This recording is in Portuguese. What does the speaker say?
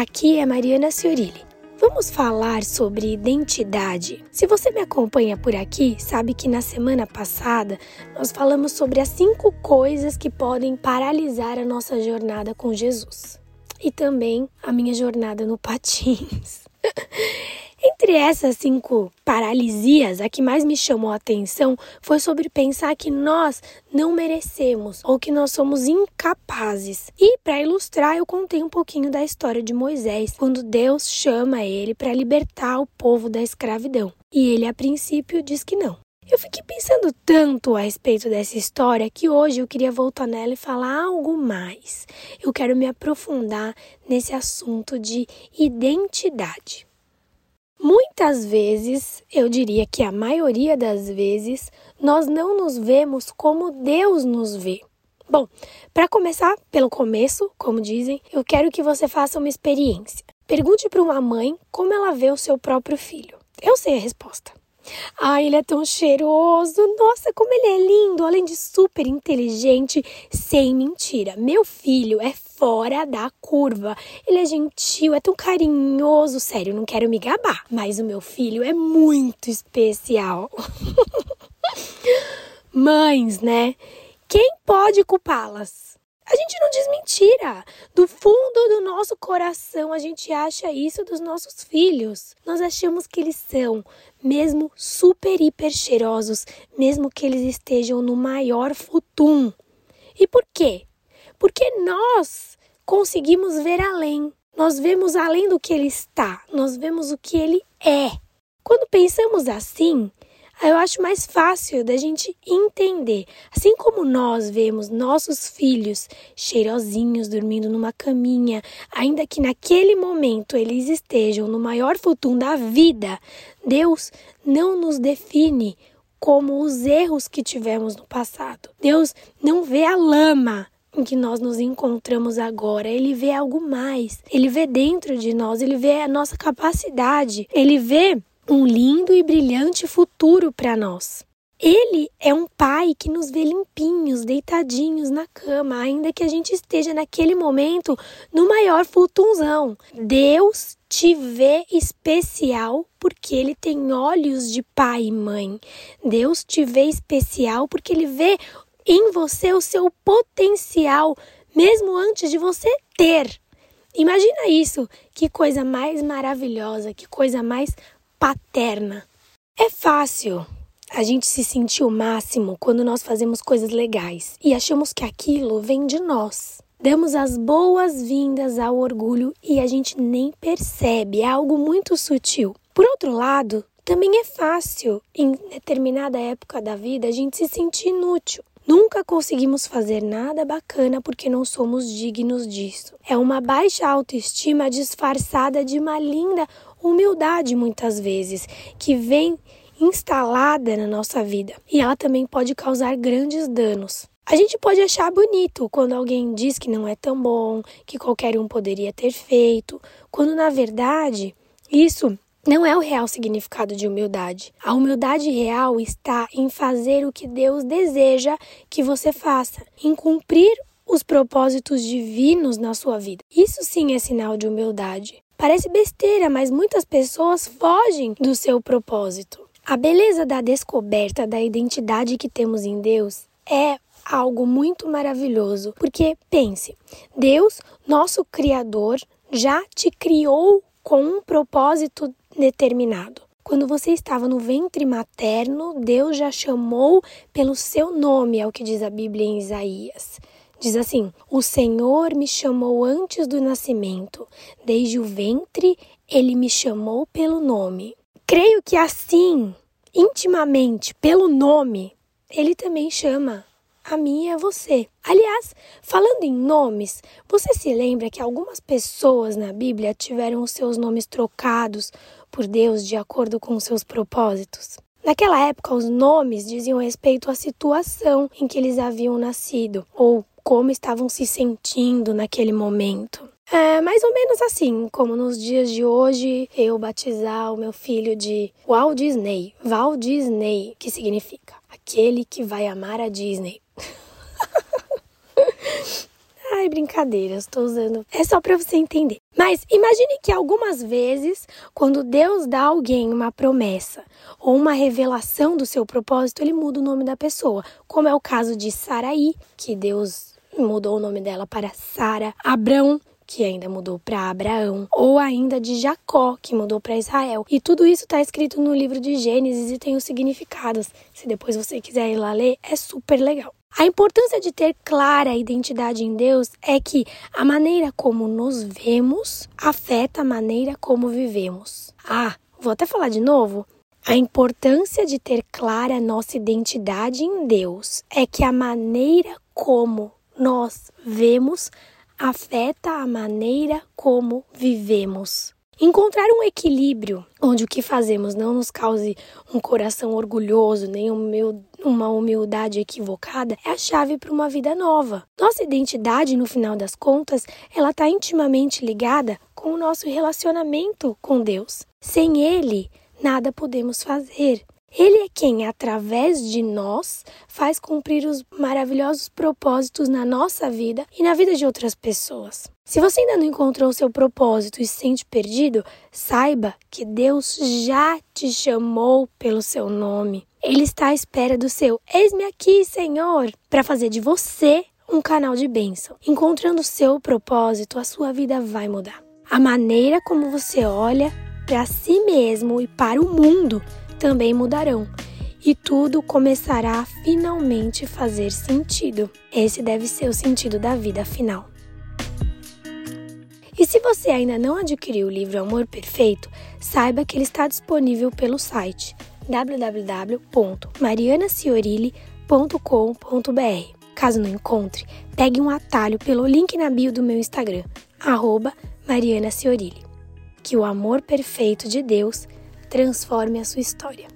aqui é Mariana Ciorilli. Vamos falar sobre identidade. Se você me acompanha por aqui, sabe que na semana passada nós falamos sobre as cinco coisas que podem paralisar a nossa jornada com Jesus e também a minha jornada no patins. Entre essas cinco paralisias, a que mais me chamou a atenção foi sobre pensar que nós não merecemos ou que nós somos incapazes. E para ilustrar, eu contei um pouquinho da história de Moisés, quando Deus chama ele para libertar o povo da escravidão. E ele, a princípio, diz que não. Eu fiquei pensando tanto a respeito dessa história que hoje eu queria voltar nela e falar algo mais. Eu quero me aprofundar nesse assunto de identidade. Muitas vezes, eu diria que a maioria das vezes, nós não nos vemos como Deus nos vê. Bom, para começar pelo começo, como dizem, eu quero que você faça uma experiência. Pergunte para uma mãe como ela vê o seu próprio filho. Eu sei a resposta. Ai, ele é tão cheiroso. Nossa, como ele é lindo, além de super inteligente, sem mentira. Meu filho é fora da curva. Ele é gentil, é tão carinhoso. Sério, não quero me gabar, mas o meu filho é muito especial. Mães, né? Quem pode culpá-las? A gente não diz mentira. Do fundo do nosso coração, a gente acha isso dos nossos filhos. Nós achamos que eles são, mesmo super hiper cheirosos, mesmo que eles estejam no maior futum. E por quê? Porque nós conseguimos ver além. Nós vemos além do que ele está, nós vemos o que ele é. Quando pensamos assim, eu acho mais fácil da gente entender. Assim como nós vemos nossos filhos cheirosinhos dormindo numa caminha, ainda que naquele momento eles estejam no maior futuro da vida, Deus não nos define como os erros que tivemos no passado. Deus não vê a lama em que nós nos encontramos agora. Ele vê algo mais. Ele vê dentro de nós, ele vê a nossa capacidade. Ele vê um lindo e brilhante futuro para nós. Ele é um pai que nos vê limpinhos, deitadinhos na cama, ainda que a gente esteja naquele momento no maior futunzão. Deus te vê especial porque ele tem olhos de pai e mãe. Deus te vê especial porque ele vê em você o seu potencial, mesmo antes de você ter. Imagina isso, que coisa mais maravilhosa, que coisa mais paterna. É fácil a gente se sentir o máximo quando nós fazemos coisas legais e achamos que aquilo vem de nós. Damos as boas-vindas ao orgulho e a gente nem percebe, é algo muito sutil. Por outro lado, também é fácil, em determinada época da vida, a gente se sentir inútil. Nunca conseguimos fazer nada bacana porque não somos dignos disso. É uma baixa autoestima disfarçada de uma linda humildade, muitas vezes, que vem instalada na nossa vida e ela também pode causar grandes danos. A gente pode achar bonito quando alguém diz que não é tão bom, que qualquer um poderia ter feito, quando na verdade isso não é o real significado de humildade. A humildade real está em fazer o que Deus deseja que você faça, em cumprir os propósitos divinos na sua vida. Isso sim é sinal de humildade. Parece besteira, mas muitas pessoas fogem do seu propósito. A beleza da descoberta da identidade que temos em Deus é algo muito maravilhoso, porque pense, Deus, nosso Criador, já te criou com um propósito determinado. Quando você estava no ventre materno, Deus já chamou pelo seu nome, é o que diz a Bíblia em Isaías. Diz assim: O Senhor me chamou antes do nascimento, desde o ventre ele me chamou pelo nome. Creio que assim, intimamente, pelo nome, ele também chama a mim a você. Aliás, falando em nomes, você se lembra que algumas pessoas na Bíblia tiveram os seus nomes trocados por Deus de acordo com seus propósitos? Naquela época, os nomes diziam respeito à situação em que eles haviam nascido ou como estavam se sentindo naquele momento. É mais ou menos assim, como nos dias de hoje eu batizar o meu filho de Walt Disney, Walt Disney, que significa aquele que vai amar a Disney. Ai, brincadeira, estou usando. É só para você entender. Mas imagine que algumas vezes, quando Deus dá a alguém uma promessa ou uma revelação do seu propósito, ele muda o nome da pessoa, como é o caso de Saraí, que Deus mudou o nome dela para Sara, Abrão, que ainda mudou para Abraão, ou ainda de Jacó, que mudou para Israel. E tudo isso está escrito no livro de Gênesis e tem os significados. Se depois você quiser ir lá ler, é super legal. A importância de ter clara a identidade em Deus é que a maneira como nos vemos afeta a maneira como vivemos. Ah, vou até falar de novo. A importância de ter clara nossa identidade em Deus é que a maneira como nós vemos afeta a maneira como vivemos. Encontrar um equilíbrio onde o que fazemos não nos cause um coração orgulhoso, nem uma humildade equivocada, é a chave para uma vida nova. Nossa identidade, no final das contas, ela está intimamente ligada com o nosso relacionamento com Deus. Sem Ele, nada podemos fazer. Ele é quem, através de nós, faz cumprir os maravilhosos propósitos na nossa vida e na vida de outras pessoas. Se você ainda não encontrou o seu propósito e se sente perdido, saiba que Deus já te chamou pelo seu nome. Ele está à espera do seu Eis-me aqui, Senhor, para fazer de você um canal de bênção. Encontrando o seu propósito, a sua vida vai mudar. A maneira como você olha para si mesmo e para o mundo também mudarão e tudo começará a finalmente fazer sentido. Esse deve ser o sentido da vida final. E se você ainda não adquiriu o livro Amor Perfeito, saiba que ele está disponível pelo site www.marianaciorile.com.br. Caso não encontre, pegue um atalho pelo link na bio do meu Instagram, arroba Que o amor perfeito de Deus transforme a sua história.